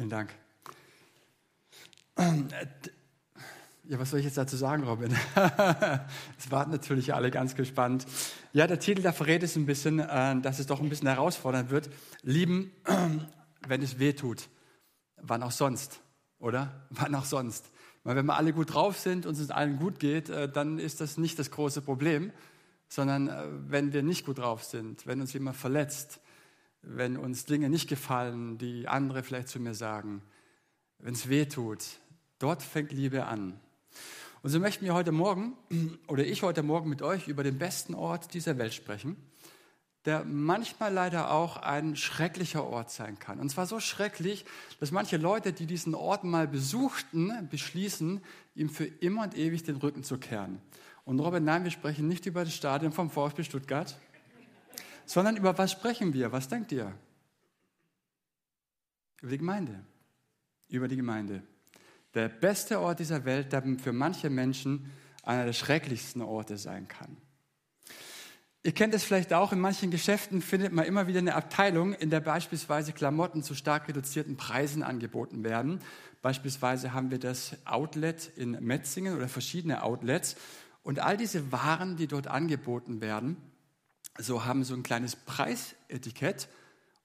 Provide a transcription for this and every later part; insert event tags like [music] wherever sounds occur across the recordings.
Vielen Dank. Ja, was soll ich jetzt dazu sagen, Robin? [laughs] Es warten natürlich alle ganz gespannt. Ja, der Titel, der verrät es ein bisschen, äh, dass es doch ein bisschen herausfordernd wird. Lieben, [clears throat] wenn es weh tut. Wann auch sonst, oder? [laughs] Wann auch sonst. Weil wenn wir alle gut drauf sind und es allen gut geht, äh, dann ist das nicht das große Problem, sondern äh, wenn wir nicht gut drauf sind, wenn uns jemand verletzt, wenn uns Dinge nicht gefallen, die andere vielleicht zu mir sagen, wenn es weh tut, dort fängt Liebe an. Und so möchten wir heute Morgen, [clears throat] oder ich heute Morgen mit euch über den besten Ort dieser Welt sprechen, der manchmal leider auch ein schrecklicher Ort sein kann. Und zwar so schrecklich, dass manche Leute, die diesen Ort mal besuchten, beschließen, ihm für immer und ewig den Rücken zu kehren. Und Robin, nein, wir sprechen nicht über das Stadion vom VfB Stuttgart, sondern über was sprechen wir? Was denkt ihr? Über die Gemeinde. Über die Gemeinde. Der beste Ort dieser Welt, der für manche Menschen einer der schrecklichsten Orte sein kann. Ihr kennt es vielleicht auch, in manchen Geschäften findet man immer wieder eine Abteilung, in der beispielsweise Klamotten zu stark reduzierten Preisen angeboten werden. Beispielsweise haben wir das Outlet in Metzingen oder verschiedene Outlets. Und all diese Waren, die dort angeboten werden, so haben so ein kleines Preisetikett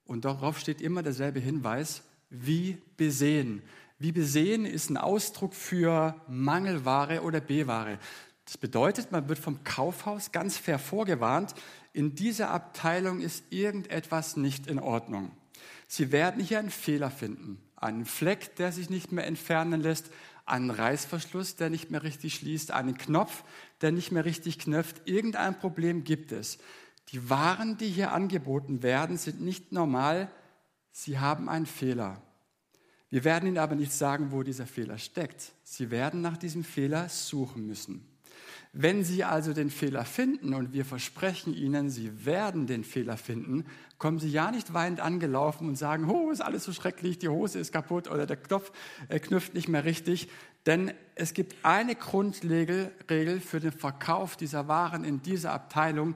und darauf steht immer derselbe Hinweis, wie besehen. Wie besehen ist ein Ausdruck für Mangelware oder B-Ware. Das bedeutet, man wird vom Kaufhaus ganz fair vorgewarnt, in dieser Abteilung ist irgendetwas nicht in Ordnung. Sie werden hier einen Fehler finden, einen Fleck, der sich nicht mehr entfernen lässt, einen Reißverschluss, der nicht mehr richtig schließt, einen Knopf, der nicht mehr richtig knöpft. Irgendein Problem gibt es. Die Waren, die hier angeboten werden, sind nicht normal, sie haben einen Fehler. Wir werden Ihnen aber nicht sagen, wo dieser Fehler steckt. Sie werden nach diesem Fehler suchen müssen. Wenn Sie also den Fehler finden und wir versprechen Ihnen, Sie werden den Fehler finden, kommen Sie ja nicht weinend angelaufen und sagen, oh, ist alles so schrecklich, die Hose ist kaputt oder der Knopf äh, knüpft nicht mehr richtig. Denn es gibt eine Grundregel für den Verkauf dieser Waren in dieser Abteilung,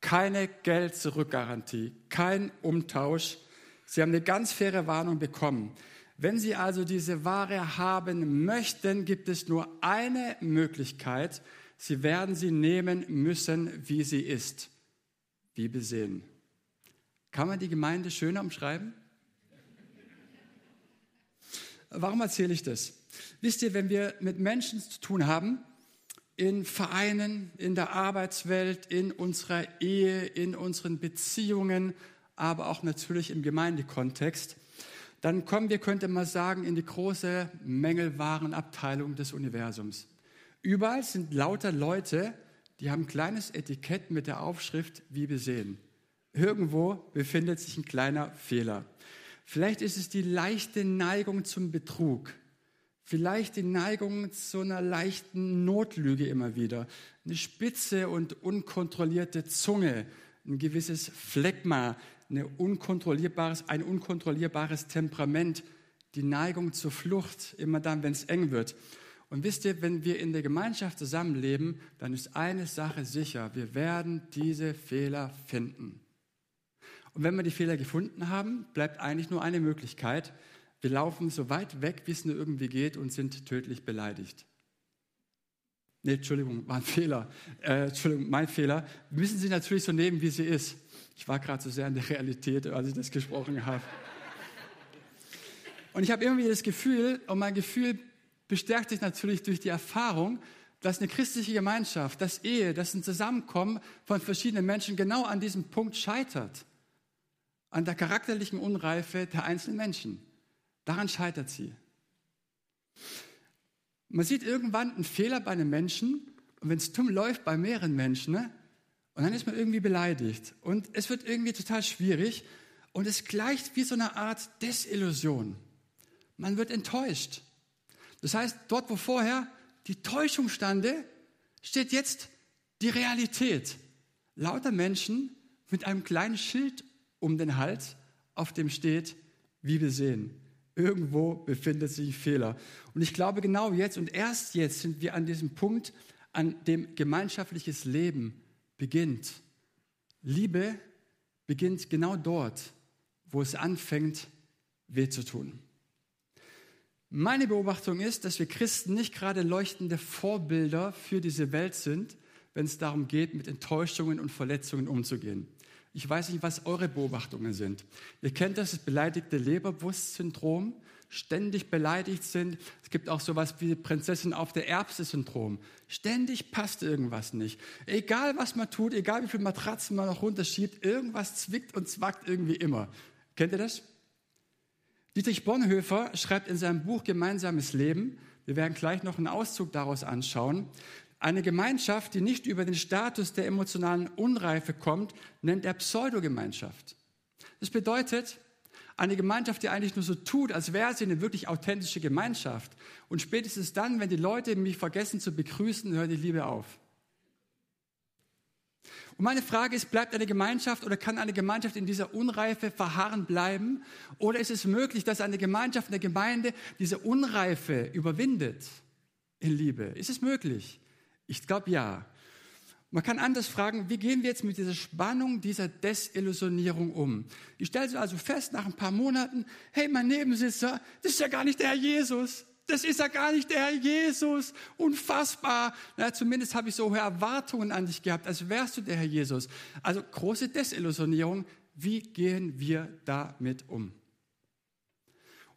keine Geld-Zurück-Garantie, kein Umtausch. Sie haben eine ganz faire Warnung bekommen. Wenn Sie also diese Ware haben möchten, gibt es nur eine Möglichkeit, Sie werden sie nehmen müssen, wie sie ist, wie besehen. Kann man die Gemeinde schöner umschreiben? Warum erzähle ich das? Wisst ihr, wenn wir mit Menschen zu tun haben, in Vereinen, in der Arbeitswelt, in unserer Ehe, in unseren Beziehungen, aber auch natürlich im Gemeindekontext, dann kommen wir, könnte man sagen, in die große Mängelwarenabteilung des Universums. Überall sind lauter Leute, die haben ein kleines Etikett mit der Aufschrift wie besehen. Irgendwo befindet sich ein kleiner Fehler. Vielleicht ist es die leichte Neigung zum Betrug. Vielleicht die Neigung zu einer leichten Notlüge immer wieder. Eine spitze und unkontrollierte Zunge, ein gewisses Phlegma, eine unkontrollierbares, ein unkontrollierbares Temperament, die Neigung zur Flucht, immer dann, wenn es eng wird. Und wisst ihr, wenn wir in der Gemeinschaft zusammenleben, dann ist eine Sache sicher, wir werden diese Fehler finden. Und wenn wir die Fehler gefunden haben, bleibt eigentlich nur eine Möglichkeit. Wir laufen so weit weg, wie es nur irgendwie geht und sind tödlich beleidigt. Nee, Entschuldigung, war ein Fehler. Äh, Entschuldigung, mein Fehler. Müssen sie natürlich so nehmen, wie sie ist. Ich war gerade so sehr in der Realität, als ich das gesprochen habe. Und ich habe irgendwie das Gefühl, und mein Gefühl bestärkt sich natürlich durch die Erfahrung, dass eine christliche Gemeinschaft, das Ehe, das ein Zusammenkommen von verschiedenen Menschen genau an diesem Punkt scheitert. An der charakterlichen Unreife der einzelnen Menschen. Daran scheitert sie. Man sieht irgendwann einen Fehler bei einem Menschen und wenn es dumm läuft bei mehreren Menschen, ne, und dann ist man irgendwie beleidigt und es wird irgendwie total schwierig und es gleicht wie so eine Art Desillusion. Man wird enttäuscht. Das heißt, dort, wo vorher die Täuschung stande, steht jetzt die Realität. Lauter Menschen mit einem kleinen Schild um den Hals, auf dem steht, wie wir sehen. Irgendwo befindet sich ein Fehler. Und ich glaube, genau jetzt und erst jetzt sind wir an diesem Punkt, an dem gemeinschaftliches Leben beginnt. Liebe beginnt genau dort, wo es anfängt, weh zu tun. Meine Beobachtung ist, dass wir Christen nicht gerade leuchtende Vorbilder für diese Welt sind, wenn es darum geht, mit Enttäuschungen und Verletzungen umzugehen. Ich weiß nicht, was eure Beobachtungen sind. Ihr kennt das, das beleidigte Leberwurst-Syndrom, ständig beleidigt sind. Es gibt auch sowas wie Prinzessin auf der Erbse-Syndrom. Ständig passt irgendwas nicht. Egal, was man tut, egal wie viele Matratzen man noch runterschiebt, irgendwas zwickt und zwackt irgendwie immer. Kennt ihr das? Dietrich Bonhoeffer schreibt in seinem Buch Gemeinsames Leben, wir werden gleich noch einen Auszug daraus anschauen, eine Gemeinschaft, die nicht über den Status der emotionalen Unreife kommt, nennt er Pseudogemeinschaft. Das bedeutet, eine Gemeinschaft, die eigentlich nur so tut, als wäre sie eine wirklich authentische Gemeinschaft. Und spätestens dann, wenn die Leute mich vergessen zu begrüßen, hört die Liebe auf. Und meine Frage ist, bleibt eine Gemeinschaft oder kann eine Gemeinschaft in dieser Unreife verharren bleiben? Oder ist es möglich, dass eine Gemeinschaft, eine Gemeinde diese Unreife überwindet in Liebe? Ist es möglich? Ich glaube ja. Man kann anders fragen, wie gehen wir jetzt mit dieser Spannung, dieser Desillusionierung um? Ich stelle also fest, nach ein paar Monaten, hey, mein Nebensitzer, das ist ja gar nicht der Herr Jesus. Das ist ja gar nicht der Herr Jesus. Unfassbar. Na, zumindest habe ich so hohe Erwartungen an dich gehabt, als wärst du der Herr Jesus. Also große Desillusionierung. Wie gehen wir damit um?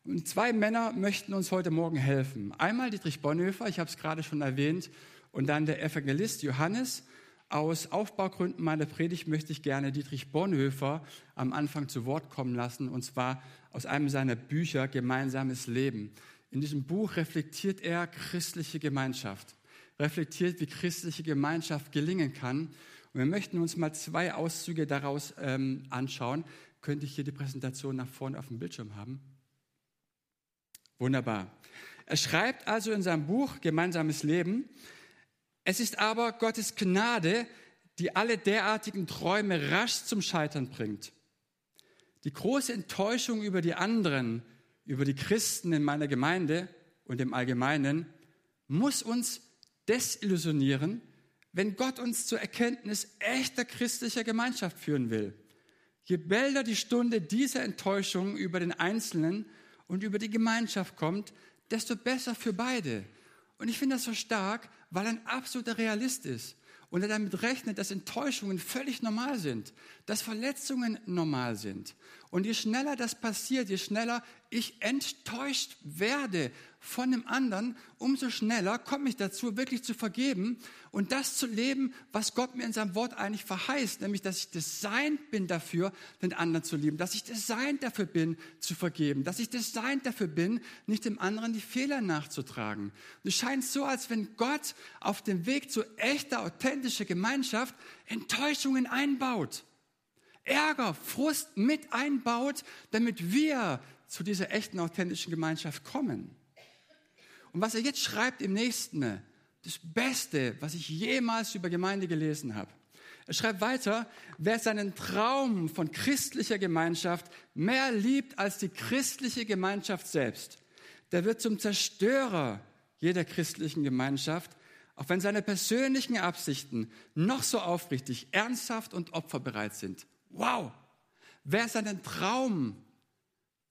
Und zwei Männer möchten uns heute Morgen helfen. Einmal Dietrich Bonhoeffer, ich habe es gerade schon erwähnt, und dann der Evangelist Johannes. Aus Aufbaugründen meiner Predigt möchte ich gerne Dietrich Bonhoeffer am Anfang zu Wort kommen lassen, und zwar aus einem seiner Bücher Gemeinsames Leben. In diesem Buch reflektiert er christliche Gemeinschaft, reflektiert, wie christliche Gemeinschaft gelingen kann. Und wir möchten uns mal zwei Auszüge daraus ähm, anschauen. Könnte ich hier die Präsentation nach vorne auf dem Bildschirm haben? Wunderbar. Er schreibt also in seinem Buch Gemeinsames Leben, es ist aber Gottes Gnade, die alle derartigen Träume rasch zum Scheitern bringt. Die große Enttäuschung über die anderen, über die Christen in meiner Gemeinde und im Allgemeinen, muss uns desillusionieren, wenn Gott uns zur Erkenntnis echter christlicher Gemeinschaft führen will. Je bälder die Stunde dieser Enttäuschung über den Einzelnen und über die Gemeinschaft kommt, desto besser für beide. Und ich finde das so stark, weil er ein absoluter Realist ist und er damit rechnet, dass Enttäuschungen völlig normal sind, dass Verletzungen normal sind. Und je schneller das passiert, je schneller ich enttäuscht werde von dem anderen, umso schneller komme ich dazu, wirklich zu vergeben und das zu leben, was Gott mir in seinem Wort eigentlich verheißt, nämlich, dass ich designt bin dafür, den anderen zu lieben, dass ich designt dafür bin, zu vergeben, dass ich designt dafür bin, nicht dem anderen die Fehler nachzutragen. Und es scheint so, als wenn Gott auf dem Weg zu echter, authentischer Gemeinschaft Enttäuschungen einbaut. Ärger, Frust mit einbaut, damit wir zu dieser echten, authentischen Gemeinschaft kommen. Und was er jetzt schreibt im nächsten, das Beste, was ich jemals über Gemeinde gelesen habe. Er schreibt weiter, wer seinen Traum von christlicher Gemeinschaft mehr liebt als die christliche Gemeinschaft selbst, der wird zum Zerstörer jeder christlichen Gemeinschaft, auch wenn seine persönlichen Absichten noch so aufrichtig, ernsthaft und opferbereit sind. Wow! Wer seinen Traum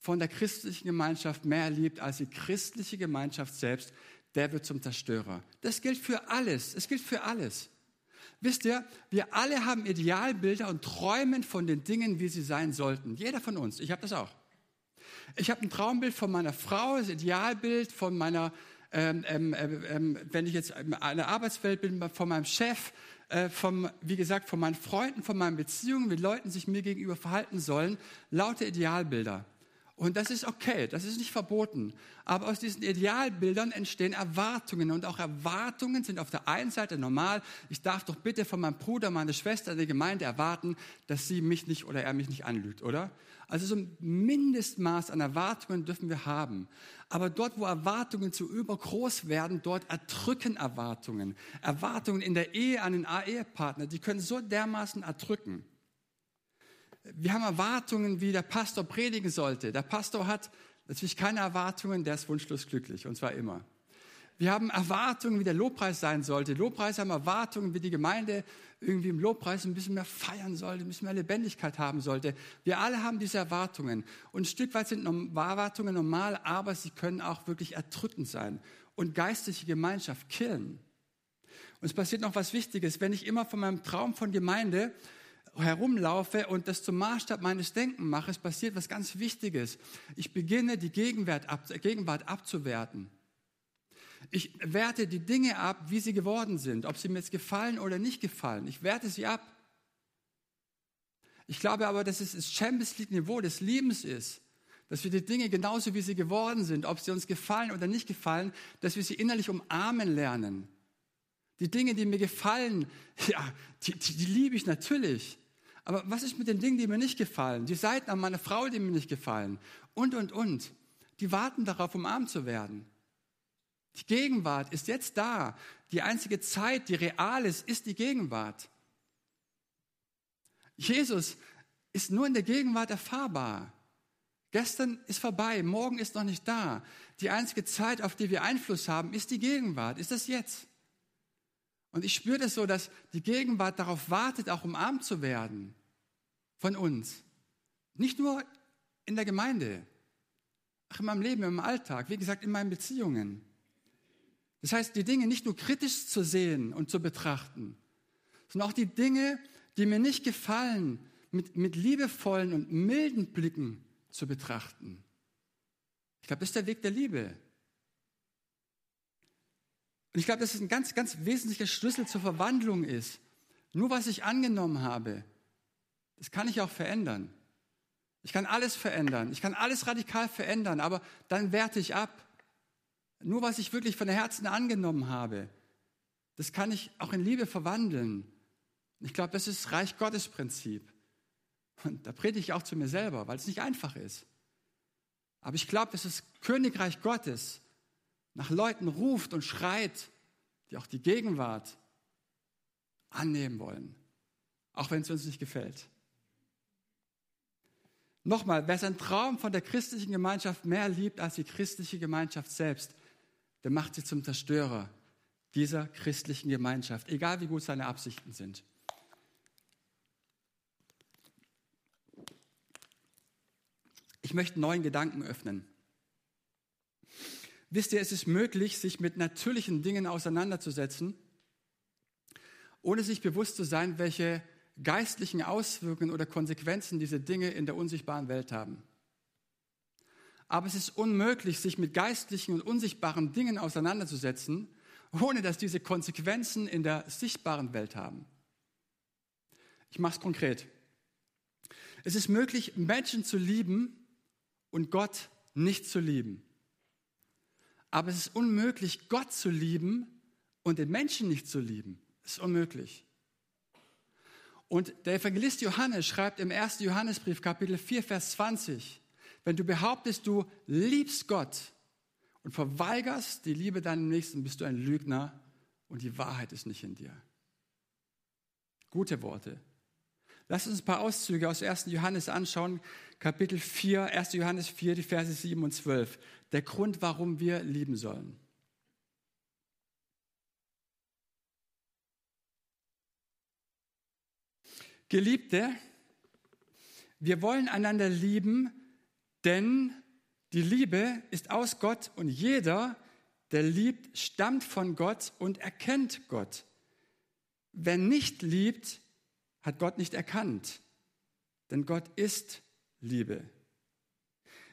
von der christlichen Gemeinschaft mehr liebt als die christliche Gemeinschaft selbst, der wird zum Zerstörer. Das gilt für alles. Es gilt für alles. Wisst ihr, wir alle haben Idealbilder und träumen von den Dingen, wie sie sein sollten. Jeder von uns. Ich habe das auch. Ich habe ein Traumbild von meiner Frau, das Idealbild von meiner, ähm, ähm, ähm, wenn ich jetzt in einer Arbeitswelt bin, von meinem Chef, äh, vom, wie gesagt, von meinen Freunden, von meinen Beziehungen, wie Leuten sich mir gegenüber verhalten sollen, lauter Idealbilder. Und das ist okay, das ist nicht verboten. Aber aus diesen Idealbildern entstehen Erwartungen. Und auch Erwartungen sind auf der einen Seite normal. Ich darf doch bitte von meinem Bruder, meiner Schwester in der Gemeinde erwarten, dass sie mich nicht oder er mich nicht anlügt, oder? Also so ein Mindestmaß an Erwartungen dürfen wir haben. Aber dort, wo Erwartungen zu übergroß werden, dort erdrücken Erwartungen. Erwartungen in der Ehe an den Ehepartner, die können so dermaßen erdrücken wir haben Erwartungen, wie der Pastor predigen sollte. Der Pastor hat natürlich keine Erwartungen, der ist wunschlos glücklich und zwar immer. wir haben Erwartungen, wie der Lobpreis sein sollte. Lobpreis haben Erwartungen, wie die Gemeinde irgendwie im Lobpreis ein bisschen mehr feiern sollte, ein bisschen mehr Lebendigkeit haben sollte. Wir alle haben diese Erwartungen. Und ein Stück weit sind Erwartungen normal, aber sie können auch wirklich erdrückend sein und geistliche Gemeinschaft killen. Und es passiert noch was Wichtiges. Wenn ich immer von meinem Traum von Gemeinde herumlaufe und das zum Maßstab meines Denkens mache, es passiert was ganz Wichtiges. Ich beginne, die Gegenwart, ab, Gegenwart abzuwerten. Ich werte die Dinge ab, wie sie geworden sind, ob sie mir jetzt gefallen oder nicht gefallen. Ich werte sie ab. Ich glaube aber, dass es das Champions League Niveau des Lebens ist, dass wir die Dinge genauso wie sie geworden sind, ob sie uns gefallen oder nicht gefallen, dass wir sie innerlich umarmen lernen. Die Dinge, die mir gefallen, [laughs] ja, die, die, die liebe ich natürlich. Aber was ist mit den Dingen, die mir nicht gefallen? Die Seiten an meiner Frau, die mir nicht gefallen. Und, und, und. Die warten darauf, umarmt zu werden. Die Gegenwart ist jetzt da. Die einzige Zeit, die real ist, ist die Gegenwart. Jesus ist nur in der Gegenwart erfahrbar. Gestern ist vorbei, morgen ist noch nicht da. Die einzige Zeit, auf die wir Einfluss haben, ist die Gegenwart, ist das jetzt. Und ich spüre das so, dass die Gegenwart darauf wartet, auch umarmt zu werden von uns. Nicht nur in der Gemeinde, auch in meinem Leben, im Alltag, wie gesagt, in meinen Beziehungen. Das heißt, die Dinge nicht nur kritisch zu sehen und zu betrachten, sondern auch die Dinge, die mir nicht gefallen, mit, mit liebevollen und milden Blicken zu betrachten. Ich glaube, das ist der Weg der Liebe. Und ich glaube, dass es ein ganz, ganz wesentlicher Schlüssel zur Verwandlung ist. Nur was ich angenommen habe, das kann ich auch verändern. Ich kann alles verändern. Ich kann alles radikal verändern, aber dann werte ich ab. Nur was ich wirklich von Herzen angenommen habe, das kann ich auch in Liebe verwandeln. Ich glaube, das ist Reich Gottes Prinzip. Und da predige ich auch zu mir selber, weil es nicht einfach ist. Aber ich glaube, das Königreich Gottes nach Leuten ruft und schreit, die auch die Gegenwart annehmen wollen, auch wenn es uns nicht gefällt. Nochmal, wer seinen Traum von der christlichen Gemeinschaft mehr liebt als die christliche Gemeinschaft selbst, der macht sie zum Zerstörer dieser christlichen Gemeinschaft, egal wie gut seine Absichten sind. Ich möchte neuen Gedanken öffnen. Wisst ihr, es ist möglich, sich mit natürlichen Dingen auseinanderzusetzen, ohne sich bewusst zu sein, welche geistlichen Auswirkungen oder Konsequenzen diese Dinge in der unsichtbaren Welt haben. Aber es ist unmöglich, sich mit geistlichen und unsichtbaren Dingen auseinanderzusetzen, ohne dass diese Konsequenzen in der sichtbaren Welt haben. Ich mache es konkret. Es ist möglich, Menschen zu lieben und Gott nicht zu lieben. Aber es ist unmöglich, Gott zu lieben und den Menschen nicht zu lieben. Es ist unmöglich. Und der Evangelist Johannes schreibt im 1. Johannesbrief, Kapitel 4, Vers 20, wenn du behauptest, du liebst Gott und verweigerst die Liebe deinem Nächsten, bist du ein Lügner und die Wahrheit ist nicht in dir. Gute Worte. Lass uns ein paar Auszüge aus 1. Johannes anschauen, Kapitel 4, 1. Johannes 4, die Verse 7 und 12. Der Grund, warum wir lieben sollen. Geliebte, wir wollen einander lieben, denn die Liebe ist aus Gott und jeder, der liebt, stammt von Gott und erkennt Gott. Wer nicht liebt, hat Gott nicht erkannt, denn Gott ist Liebe.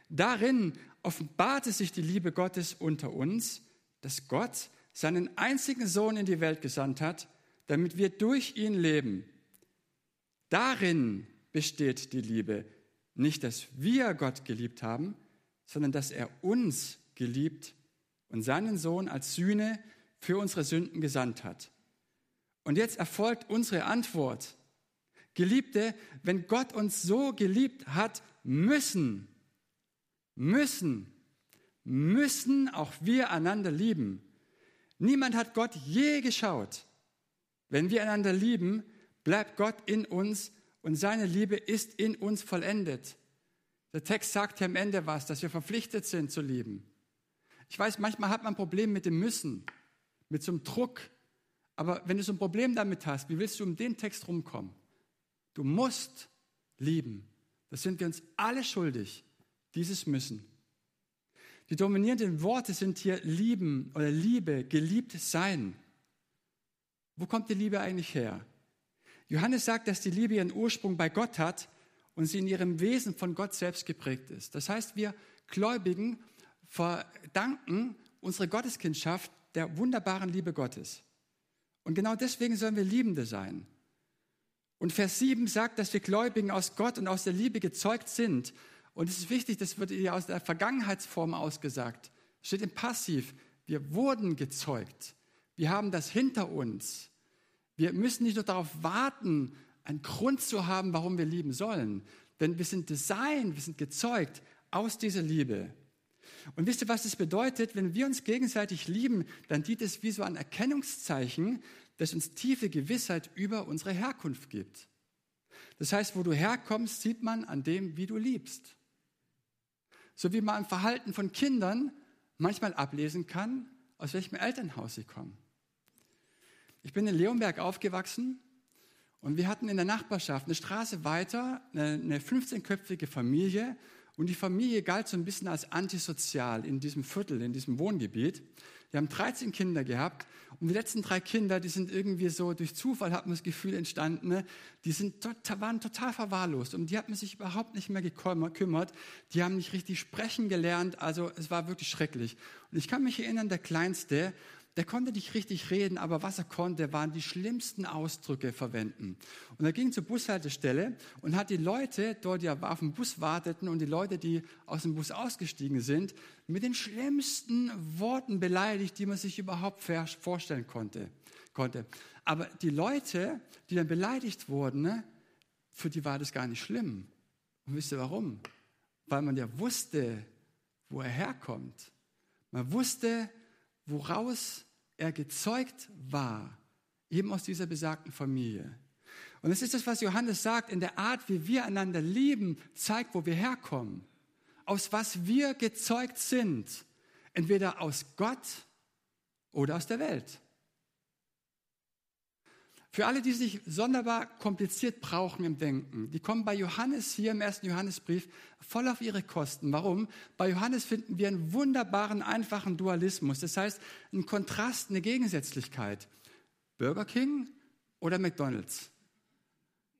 Darin offenbarte sich die Liebe Gottes unter uns, dass Gott seinen einzigen Sohn in die Welt gesandt hat, damit wir durch ihn leben. Darin besteht die Liebe, nicht, dass wir Gott geliebt haben, sondern dass er uns geliebt und seinen Sohn als Sühne für unsere Sünden gesandt hat. Und jetzt erfolgt unsere Antwort. Geliebte, wenn Gott uns so geliebt hat, müssen, müssen, müssen auch wir einander lieben. Niemand hat Gott je geschaut. Wenn wir einander lieben, bleibt Gott in uns und seine Liebe ist in uns vollendet. Der Text sagt hier am Ende was, dass wir verpflichtet sind zu lieben. Ich weiß, manchmal hat man ein Problem mit dem Müssen, mit so einem Druck. Aber wenn du so ein Problem damit hast, wie willst du um den Text rumkommen? Du musst lieben. Das sind wir uns alle schuldig, dieses Müssen. Die dominierenden Worte sind hier lieben oder Liebe, geliebt sein. Wo kommt die Liebe eigentlich her? Johannes sagt, dass die Liebe ihren Ursprung bei Gott hat und sie in ihrem Wesen von Gott selbst geprägt ist. Das heißt, wir Gläubigen verdanken unsere Gotteskindschaft der wunderbaren Liebe Gottes. Und genau deswegen sollen wir Liebende sein. Und Vers 7 sagt, dass wir Gläubigen aus Gott und aus der Liebe gezeugt sind. Und es ist wichtig, das wird hier aus der Vergangenheitsform ausgesagt. Steht im Passiv. Wir wurden gezeugt. Wir haben das hinter uns. Wir müssen nicht nur darauf warten, einen Grund zu haben, warum wir lieben sollen. Denn wir sind designt, wir sind gezeugt aus dieser Liebe. Und wisst ihr, was das bedeutet? Wenn wir uns gegenseitig lieben, dann dient es wie so ein Erkennungszeichen, das uns tiefe Gewissheit über unsere Herkunft gibt. Das heißt, wo du herkommst, sieht man an dem, wie du liebst. So wie man im Verhalten von Kindern manchmal ablesen kann, aus welchem Elternhaus sie kommen. Ich bin in Leonberg aufgewachsen und wir hatten in der Nachbarschaft eine Straße weiter eine 15-köpfige Familie und die Familie galt so ein bisschen als antisozial in diesem Viertel, in diesem Wohngebiet. Die haben 13 Kinder gehabt und die letzten drei Kinder, die sind irgendwie so durch Zufall, hat man das Gefühl, entstanden, ne? die sind total, waren total verwahrlost. Um die hat man sich überhaupt nicht mehr gekümmert. Die haben nicht richtig sprechen gelernt. Also es war wirklich schrecklich. Und ich kann mich erinnern, der Kleinste, der konnte nicht richtig reden, aber was er konnte, waren die schlimmsten Ausdrücke verwenden. Und er ging zur Bushaltestelle und hat die Leute dort, die auf dem Bus warteten und die Leute, die aus dem Bus ausgestiegen sind, mit den schlimmsten Worten beleidigt, die man sich überhaupt vorstellen konnte. konnte. Aber die Leute, die dann beleidigt wurden, ne, für die war das gar nicht schlimm. Und wisst ihr warum? Weil man ja wusste, wo er herkommt. Man wusste, woraus er gezeugt war, eben aus dieser besagten Familie. Und es ist das, was Johannes sagt, in der Art, wie wir einander lieben, zeigt, wo wir herkommen. Aus was wir gezeugt sind. Entweder aus Gott oder aus der Welt. Für alle, die sich sonderbar kompliziert brauchen im Denken, die kommen bei Johannes hier im ersten Johannesbrief voll auf ihre Kosten. Warum? Bei Johannes finden wir einen wunderbaren, einfachen Dualismus. Das heißt, einen Kontrast, eine Gegensätzlichkeit. Burger King oder McDonald's?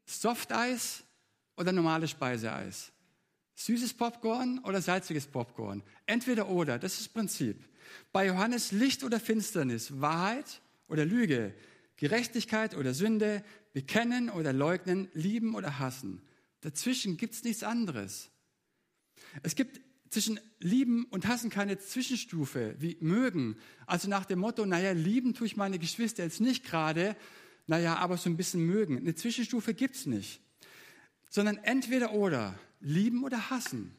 Softeis oder normales Speiseeis? Süßes Popcorn oder salziges Popcorn? Entweder oder, das ist das Prinzip. Bei Johannes Licht oder Finsternis, Wahrheit oder Lüge, Gerechtigkeit oder Sünde, bekennen oder leugnen, lieben oder hassen. Dazwischen gibt es nichts anderes. Es gibt zwischen lieben und hassen keine Zwischenstufe wie mögen. Also nach dem Motto, naja, lieben tue ich meine Geschwister jetzt nicht gerade, naja, aber so ein bisschen mögen. Eine Zwischenstufe gibt es nicht. Sondern entweder oder, lieben oder hassen.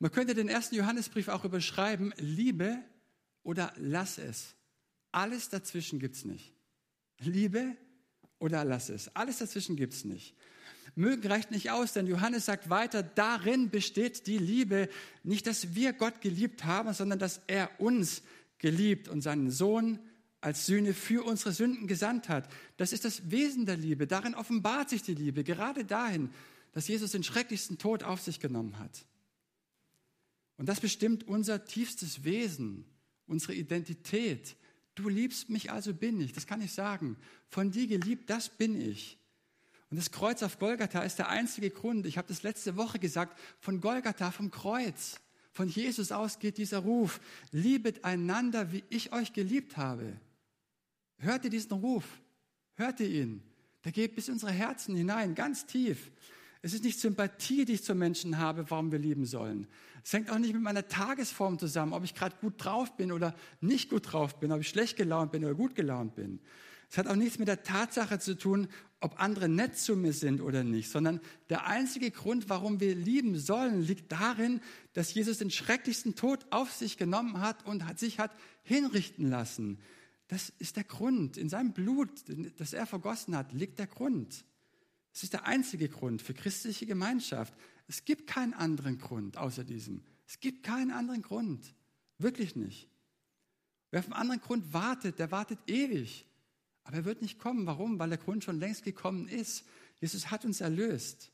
Man könnte den ersten Johannesbrief auch überschreiben, liebe oder lass es. Alles dazwischen gibt es nicht. Liebe oder lass es. Alles dazwischen gibt es nicht. Mögen reicht nicht aus, denn Johannes sagt weiter, darin besteht die Liebe. Nicht, dass wir Gott geliebt haben, sondern dass er uns geliebt und seinen Sohn als Sühne für unsere Sünden gesandt hat. Das ist das Wesen der Liebe. Darin offenbart sich die Liebe, gerade dahin, dass Jesus den schrecklichsten Tod auf sich genommen hat. Und das bestimmt unser tiefstes Wesen, unsere Identität, Du liebst mich, also bin ich. Das kann ich sagen. Von dir geliebt, das bin ich. Und das Kreuz auf Golgatha ist der einzige Grund. Ich habe das letzte Woche gesagt, von Golgatha, vom Kreuz. Von Jesus aus geht dieser Ruf. Liebet einander, wie ich euch geliebt habe. Hört ihr diesen Ruf? Hört ihr ihn? Der geht bis unsere Herzen hinein, ganz tief. Es ist nicht Sympathie, die ich zum Menschen habe, warum wir lieben sollen. Es hängt auch nicht mit meiner Tagesform zusammen, ob ich gerade gut drauf bin oder nicht gut drauf bin, ob ich schlecht gelaunt bin oder gut gelaunt bin. Es hat auch nichts mit der Tatsache zu tun, ob andere nett zu mir sind oder nicht, sondern der einzige Grund, warum wir lieben sollen, liegt darin, dass Jesus den schrecklichsten Tod auf sich genommen hat und hat sich hat hinrichten lassen. Das ist der Grund. In seinem Blut, das er vergossen hat, liegt der Grund. Es ist der einzige Grund für christliche Gemeinschaft. Es gibt keinen anderen Grund außer diesem. Es gibt keinen anderen Grund. Wirklich nicht. Wer auf einen anderen Grund wartet, der wartet ewig. Aber er wird nicht kommen. Warum? Weil der Grund schon längst gekommen ist. Jesus hat uns erlöst.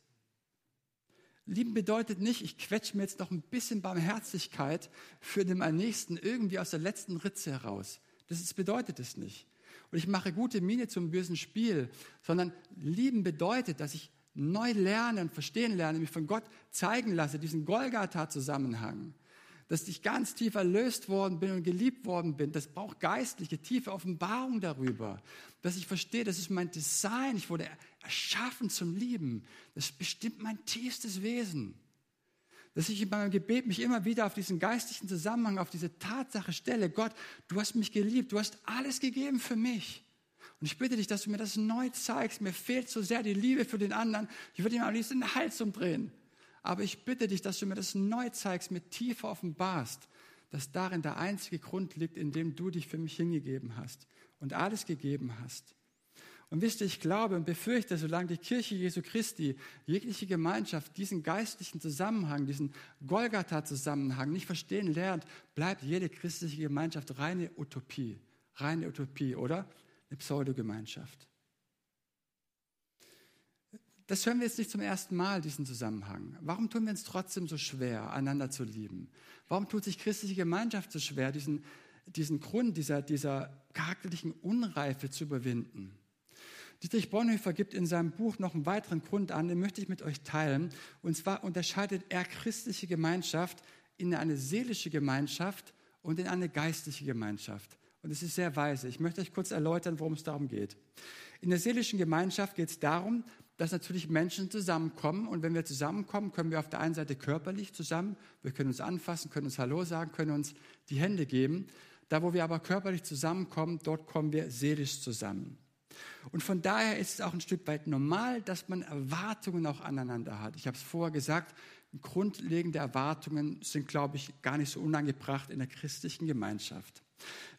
Lieben bedeutet nicht, ich quetsche mir jetzt noch ein bisschen Barmherzigkeit für den Nächsten irgendwie aus der letzten Ritze heraus. Das bedeutet es nicht. Und ich mache gute Miene zum bösen Spiel, sondern lieben bedeutet, dass ich neu lerne und verstehen lerne, mich von Gott zeigen lasse, diesen Golgatha-Zusammenhang dass ich ganz tief erlöst worden bin und geliebt worden bin. Das braucht geistliche, tiefe Offenbarung darüber. Dass ich verstehe, das ist mein Design. Ich wurde erschaffen zum Lieben. Das bestimmt mein tiefstes Wesen. Dass ich in meinem Gebet mich immer wieder auf diesen geistlichen Zusammenhang, auf diese Tatsache stelle. Gott, du hast mich geliebt. Du hast alles gegeben für mich. Und ich bitte dich, dass du mir das neu zeigst. Mir fehlt so sehr die Liebe für den anderen. Ich würde ihm am liebsten den Hals umdrehen. Aber ich bitte dich, dass du mir das neu zeigst, mir tiefer offenbarst, dass darin der einzige Grund liegt, in dem du dich für mich hingegeben hast und alles gegeben hast. Und wisst ihr, ich glaube und befürchte, solange die Kirche Jesu Christi jegliche Gemeinschaft diesen geistlichen Zusammenhang, diesen Golgatha-Zusammenhang nicht verstehen lernt, bleibt jede christliche Gemeinschaft reine Utopie. Reine Utopie, oder? Eine Pseudogemeinschaft. Das hören wir jetzt nicht zum ersten Mal, diesen Zusammenhang. Warum tun wir uns trotzdem so schwer, einander zu lieben? Warum tut sich christliche Gemeinschaft so schwer, diesen, diesen Grund dieser, dieser charakterlichen Unreife zu überwinden? Dietrich Bonhoeffer gibt in seinem Buch noch einen weiteren Grund an, den möchte ich mit euch teilen. Und zwar unterscheidet er christliche Gemeinschaft in eine seelische Gemeinschaft und in eine geistliche Gemeinschaft. Und es ist sehr weise. Ich möchte euch kurz erläutern, worum es darum geht. In der seelischen Gemeinschaft geht es darum, dass natürlich Menschen zusammenkommen. Und wenn wir zusammenkommen, können wir auf der einen Seite körperlich zusammen, wir können uns anfassen, können uns Hallo sagen, können uns die Hände geben. Da, wo wir aber körperlich zusammenkommen, dort kommen wir seelisch zusammen. Und von daher ist es auch ein Stück weit normal, dass man Erwartungen auch aneinander hat. Ich habe es vorher gesagt, grundlegende Erwartungen sind, glaube ich, gar nicht so unangebracht in der christlichen Gemeinschaft.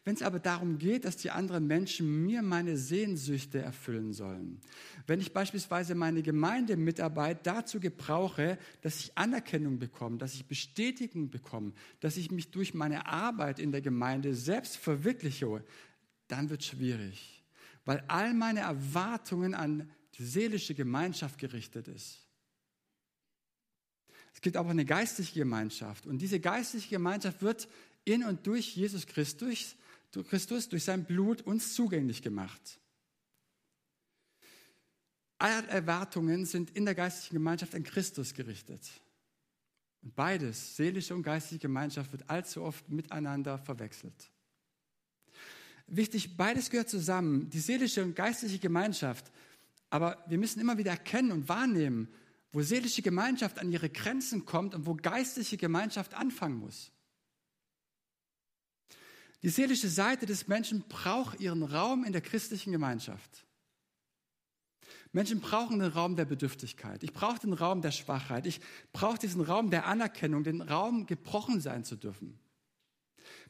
Wenn es aber darum geht, dass die anderen Menschen mir meine Sehnsüchte erfüllen sollen, wenn ich beispielsweise meine Gemeindemitarbeit dazu gebrauche, dass ich Anerkennung bekomme, dass ich Bestätigung bekomme, dass ich mich durch meine Arbeit in der Gemeinde selbst verwirkliche, dann wird es schwierig, weil all meine Erwartungen an die seelische Gemeinschaft gerichtet ist. Es gibt aber eine geistliche Gemeinschaft und diese geistliche Gemeinschaft wird in und durch Jesus Christus, durch Christus, durch sein Blut uns zugänglich gemacht. Alle Erwartungen sind in der geistlichen Gemeinschaft an Christus gerichtet. Und beides, seelische und geistliche Gemeinschaft, wird allzu oft miteinander verwechselt. Wichtig, beides gehört zusammen, die seelische und geistliche Gemeinschaft. Aber wir müssen immer wieder erkennen und wahrnehmen, wo seelische Gemeinschaft an ihre Grenzen kommt und wo geistliche Gemeinschaft anfangen muss. Die seelische Seite des Menschen braucht ihren Raum in der christlichen Gemeinschaft. Menschen brauchen den Raum der Bedürftigkeit. Ich brauche den Raum der Schwachheit. Ich brauche diesen Raum der Anerkennung, den Raum, gebrochen sein zu dürfen.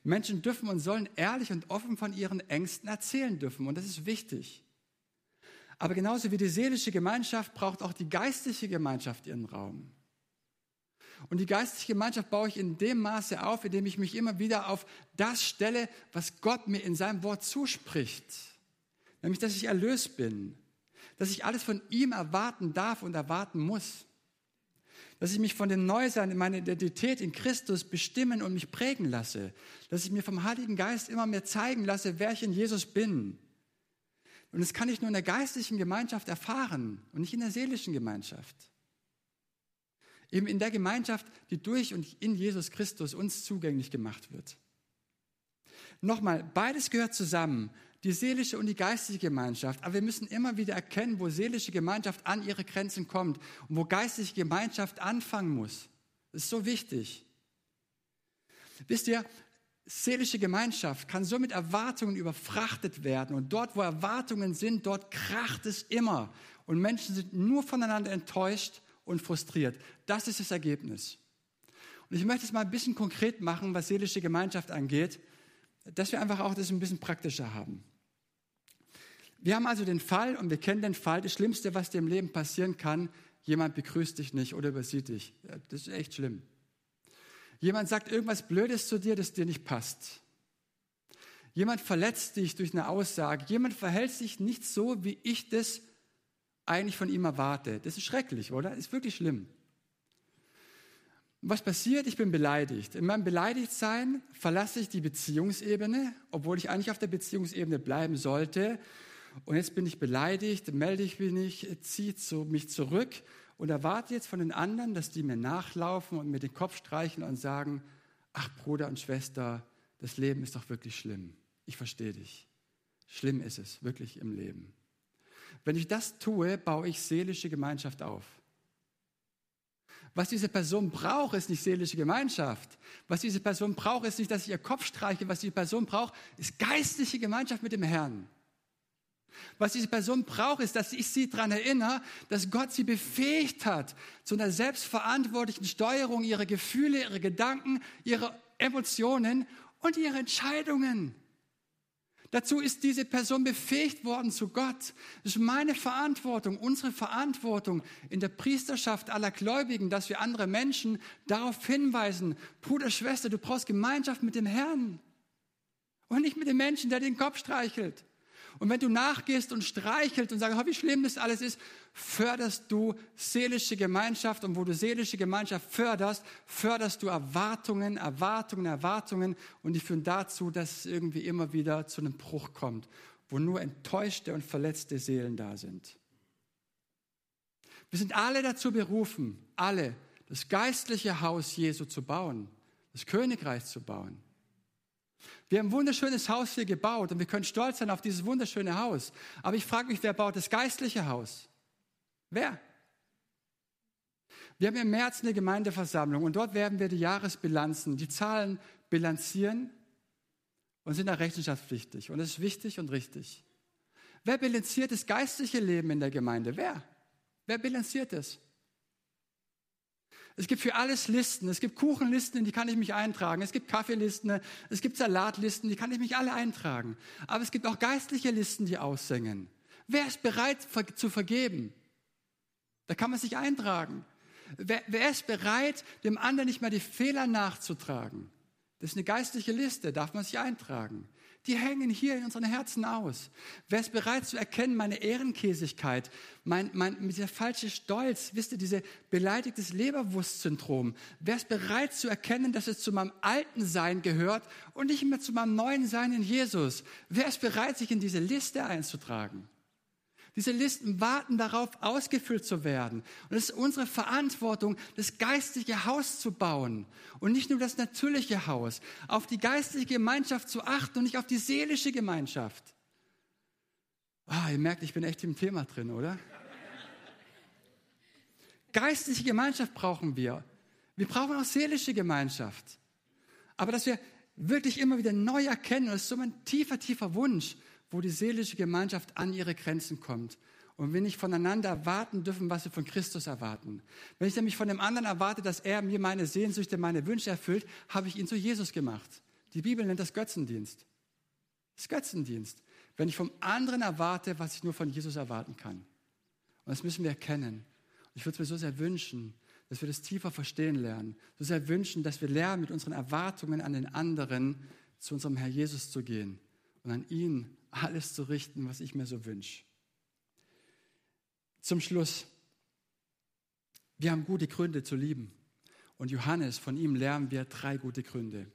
Menschen dürfen und sollen ehrlich und offen von ihren Ängsten erzählen dürfen. Und das ist wichtig. Aber genauso wie die seelische Gemeinschaft braucht auch die geistliche Gemeinschaft ihren Raum. Und die geistliche Gemeinschaft baue ich in dem Maße auf, indem ich mich immer wieder auf das stelle, was Gott mir in seinem Wort zuspricht. Nämlich, dass ich erlöst bin. Dass ich alles von ihm erwarten darf und erwarten muss. Dass ich mich von dem Neusein in meiner Identität in Christus bestimmen und mich prägen lasse. Dass ich mir vom Heiligen Geist immer mehr zeigen lasse, wer ich in Jesus bin. Und das kann ich nur in der geistlichen Gemeinschaft erfahren und nicht in der seelischen Gemeinschaft. Eben in der Gemeinschaft, die durch und in Jesus Christus uns zugänglich gemacht wird. Nochmal, beides gehört zusammen, die seelische und die geistige Gemeinschaft. Aber wir müssen immer wieder erkennen, wo seelische Gemeinschaft an ihre Grenzen kommt und wo geistige Gemeinschaft anfangen muss. Das ist so wichtig. Wisst ihr, seelische Gemeinschaft kann so mit Erwartungen überfrachtet werden. Und dort, wo Erwartungen sind, dort kracht es immer. Und Menschen sind nur voneinander enttäuscht und frustriert. Das ist das Ergebnis. Und ich möchte es mal ein bisschen konkret machen, was seelische Gemeinschaft angeht, dass wir einfach auch das ein bisschen praktischer haben. Wir haben also den Fall und wir kennen den Fall, das Schlimmste, was dir im Leben passieren kann, jemand begrüßt dich nicht oder übersieht dich. Das ist echt schlimm. Jemand sagt irgendwas Blödes zu dir, das dir nicht passt. Jemand verletzt dich durch eine Aussage. Jemand verhält sich nicht so, wie ich das eigentlich von ihm erwarte. Das ist schrecklich, oder? Das ist wirklich schlimm. Was passiert? Ich bin beleidigt. In meinem Beleidigtsein verlasse ich die Beziehungsebene, obwohl ich eigentlich auf der Beziehungsebene bleiben sollte. Und jetzt bin ich beleidigt, melde ich mich, ziehe mich zurück und erwarte jetzt von den anderen, dass die mir nachlaufen und mir den Kopf streichen und sagen, ach Bruder und Schwester, das Leben ist doch wirklich schlimm. Ich verstehe dich. Schlimm ist es wirklich im Leben. Wenn ich das tue, baue ich seelische Gemeinschaft auf. Was diese Person braucht, ist nicht seelische Gemeinschaft. Was diese Person braucht, ist nicht, dass ich ihr Kopf streiche. Was diese Person braucht, ist geistliche Gemeinschaft mit dem Herrn. Was diese Person braucht, ist, dass ich sie daran erinnere, dass Gott sie befähigt hat zu einer selbstverantwortlichen Steuerung ihrer Gefühle, ihrer Gedanken, ihrer Emotionen und ihrer Entscheidungen. Dazu ist diese Person befähigt worden zu Gott. Das ist meine Verantwortung, unsere Verantwortung in der Priesterschaft aller Gläubigen, dass wir andere Menschen darauf hinweisen, Bruder, Schwester, du brauchst Gemeinschaft mit dem Herrn und nicht mit dem Menschen, der den Kopf streichelt. Und wenn du nachgehst und streichelst und sagst, oh, wie schlimm das alles ist, förderst du seelische Gemeinschaft. Und wo du seelische Gemeinschaft förderst, förderst du Erwartungen, Erwartungen, Erwartungen. Und die führen dazu, dass es irgendwie immer wieder zu einem Bruch kommt, wo nur enttäuschte und verletzte Seelen da sind. Wir sind alle dazu berufen, alle, das geistliche Haus Jesu zu bauen, das Königreich zu bauen. Wir haben ein wunderschönes Haus hier gebaut und wir können stolz sein auf dieses wunderschöne Haus. Aber ich frage mich, wer baut das geistliche Haus? Wer? Wir haben im März eine Gemeindeversammlung und dort werden wir die Jahresbilanzen, die Zahlen bilanzieren und sind da rechenschaftspflichtig. Und das ist wichtig und richtig. Wer bilanziert das geistliche Leben in der Gemeinde? Wer? Wer bilanziert es? Es gibt für alles Listen. Es gibt Kuchenlisten, in die kann ich mich eintragen. Es gibt Kaffeelisten, es gibt Salatlisten, die kann ich mich alle eintragen. Aber es gibt auch geistliche Listen, die aussingen. Wer ist bereit zu vergeben? Da kann man sich eintragen. Wer, wer ist bereit, dem anderen nicht mehr die Fehler nachzutragen? Das ist eine geistliche Liste, darf man sich eintragen die hängen hier in unseren Herzen aus. Wer ist bereit zu erkennen, meine Ehrenkäsigkeit, mein, mein, dieser falsche Stolz, wisst ihr, diese beleidigtes Leberwurstsyndrom. Wer ist bereit zu erkennen, dass es zu meinem alten Sein gehört und nicht mehr zu meinem neuen Sein in Jesus? Wer ist bereit, sich in diese Liste einzutragen? Diese Listen warten darauf, ausgefüllt zu werden. Und es ist unsere Verantwortung, das geistliche Haus zu bauen. Und nicht nur das natürliche Haus. Auf die geistliche Gemeinschaft zu achten und nicht auf die seelische Gemeinschaft. Ah, ihr merkt, ich bin echt im Thema drin, oder? Geistliche Gemeinschaft brauchen wir. Wir brauchen auch seelische Gemeinschaft. Aber dass wir wirklich immer wieder neu erkennen, das ist so ein tiefer, tiefer Wunsch, wo die seelische Gemeinschaft an ihre Grenzen kommt. Und wir nicht voneinander erwarten dürfen, was wir von Christus erwarten. Wenn ich nämlich von dem anderen erwarte, dass er mir meine Sehnsüchte, meine Wünsche erfüllt, habe ich ihn zu Jesus gemacht. Die Bibel nennt das Götzendienst. Das Götzendienst. Wenn ich vom anderen erwarte, was ich nur von Jesus erwarten kann. Und das müssen wir erkennen. Und ich würde es mir so sehr wünschen, dass wir das tiefer verstehen lernen. So sehr wünschen, dass wir lernen, mit unseren Erwartungen an den anderen zu unserem Herr Jesus zu gehen und an ihn alles zu richten, was ich mir so wünsche. Zum Schluss. Wir haben gute Gründe zu lieben. Und Johannes, von ihm lernen wir drei gute Gründe.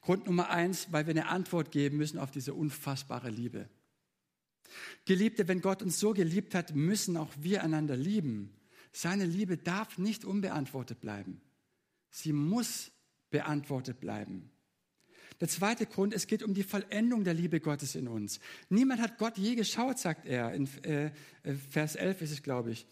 Grund Nummer eins, weil wir eine Antwort geben müssen auf diese unfassbare Liebe. Geliebte, wenn Gott uns so geliebt hat, müssen auch wir einander lieben. Seine Liebe darf nicht unbeantwortet bleiben. Sie muss beantwortet bleiben. Der zweite Grund, es geht um die Vollendung der Liebe Gottes in uns. Niemand hat Gott je geschaut, sagt er. In äh, äh Vers 11 ist es, glaube ich.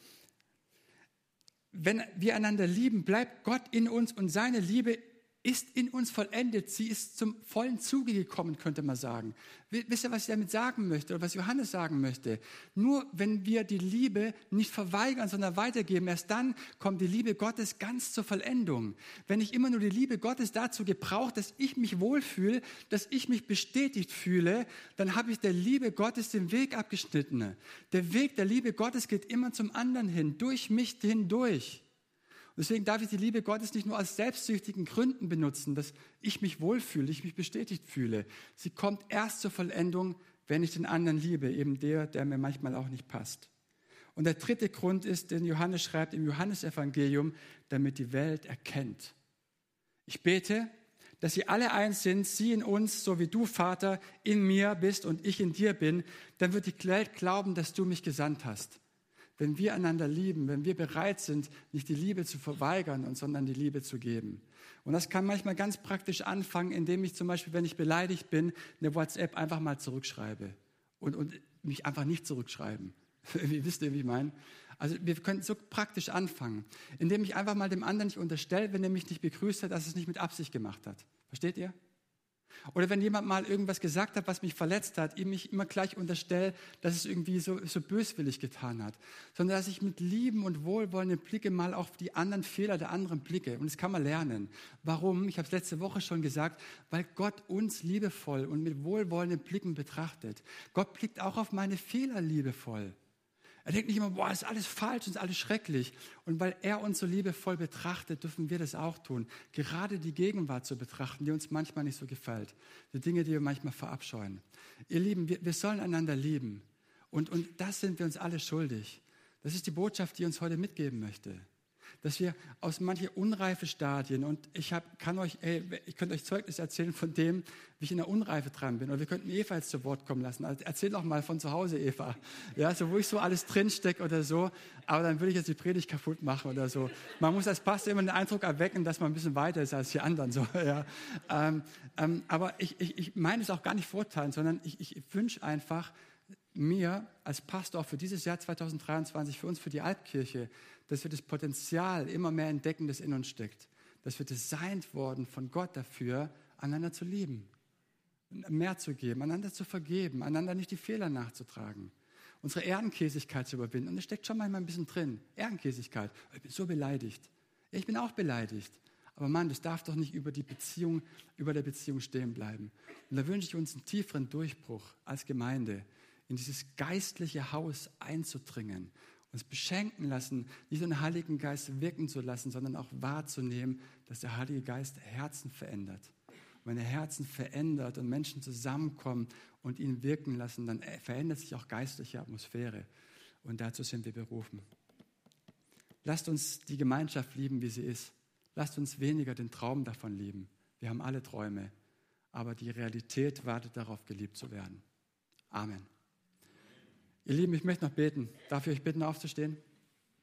Wenn wir einander lieben, bleibt Gott in uns und seine Liebe ist in uns vollendet. Sie ist zum vollen Zuge gekommen, könnte man sagen. Wisst ihr, was ich damit sagen möchte oder was Johannes sagen möchte? Nur wenn wir die Liebe nicht verweigern, sondern weitergeben, erst dann kommt die Liebe Gottes ganz zur Vollendung. Wenn ich immer nur die Liebe Gottes dazu gebraucht, dass ich mich wohlfühle, dass ich mich bestätigt fühle, dann habe ich der Liebe Gottes den Weg abgeschnitten. Der Weg der Liebe Gottes geht immer zum anderen hin, durch mich hindurch. Deswegen darf ich die Liebe Gottes nicht nur aus selbstsüchtigen Gründen benutzen, dass ich mich wohlfühle, ich mich bestätigt fühle. Sie kommt erst zur Vollendung, wenn ich den anderen liebe, eben der, der mir manchmal auch nicht passt. Und der dritte Grund ist, den Johannes schreibt im Johannesevangelium, damit die Welt erkennt. Ich bete, dass sie alle eins sind, sie in uns, so wie du, Vater, in mir bist und ich in dir bin, dann wird die Welt glauben, dass du mich gesandt hast wenn wir einander lieben, wenn wir bereit sind, nicht die Liebe zu verweigern, sondern die Liebe zu geben. Und das kann manchmal ganz praktisch anfangen, indem ich zum Beispiel, wenn ich beleidigt bin, eine WhatsApp einfach mal zurückschreibe und, und mich einfach nicht zurückschreiben. [laughs] wie wisst ihr, wie ich meine? Also wir können so praktisch anfangen, indem ich einfach mal dem anderen nicht unterstelle, wenn er mich nicht begrüßt hat, dass es nicht mit Absicht gemacht hat. Versteht ihr? Oder wenn jemand mal irgendwas gesagt hat, was mich verletzt hat, ihm mich immer gleich unterstelle, dass es irgendwie so, so böswillig getan hat. Sondern dass ich mit lieben und wohlwollenden Blicke mal auf die anderen Fehler der anderen blicke. Und das kann man lernen. Warum? Ich habe es letzte Woche schon gesagt, weil Gott uns liebevoll und mit wohlwollenden Blicken betrachtet. Gott blickt auch auf meine Fehler liebevoll. Er denkt nicht immer, boah, ist alles falsch, ist alles schrecklich. Und weil er uns so liebevoll betrachtet, dürfen wir das auch tun. Gerade die Gegenwart zu betrachten, die uns manchmal nicht so gefällt. Die Dinge, die wir manchmal verabscheuen. Ihr Lieben, wir, wir sollen einander lieben. Und, und das sind wir uns alle schuldig. Das ist die Botschaft, die uns heute mitgeben möchte dass wir aus manchen unreife Stadien und ich hab, kann euch, ey, ich könnte euch Zeugnis erzählen von dem, wie ich in der Unreife dran bin. Oder wir könnten Eva jetzt zu Wort kommen lassen. Also erzähl doch mal von zu Hause, Eva. Ja, so wo ich so alles drinstecke oder so. Aber dann würde ich jetzt die Predigt kaputt machen oder so. Man muss als Pastor immer den Eindruck erwecken, dass man ein bisschen weiter ist als die anderen. So, [laughs] ja. Ähm, ähm, aber ich, ich, ich meine es auch gar nicht vorteilen, sondern ich, ich wünsche einfach, mir als Pastor auch für dieses Jahr 2023, für uns, für die Alpkirche, dass wir das Potenzial immer mehr entdecken, das in uns steckt. Dass wir designt worden von Gott dafür, einander zu lieben, mehr zu geben, einander zu vergeben, einander nicht die Fehler nachzutragen, unsere Ehrenkäsigkeit zu überwinden. Und es steckt schon manchmal ein bisschen drin. Ehrenkäsigkeit. Ich bin so beleidigt. Ich bin auch beleidigt. Aber Mann, das darf doch nicht über die Beziehung, über der Beziehung stehen bleiben. Und da wünsche ich uns einen tieferen Durchbruch als Gemeinde, in dieses geistliche Haus einzudringen, uns beschenken lassen, nicht den Heiligen Geist wirken zu lassen, sondern auch wahrzunehmen, dass der Heilige Geist Herzen verändert. Und wenn er Herzen verändert und Menschen zusammenkommen und ihn wirken lassen, dann verändert sich auch geistliche Atmosphäre. Und dazu sind wir berufen. Lasst uns die Gemeinschaft lieben, wie sie ist. Lasst uns weniger den Traum davon lieben. Wir haben alle Träume, aber die Realität wartet darauf, geliebt zu werden. Amen. Ihr Lieben, ich möchte noch beten. Darf ich euch bitten, aufzustehen?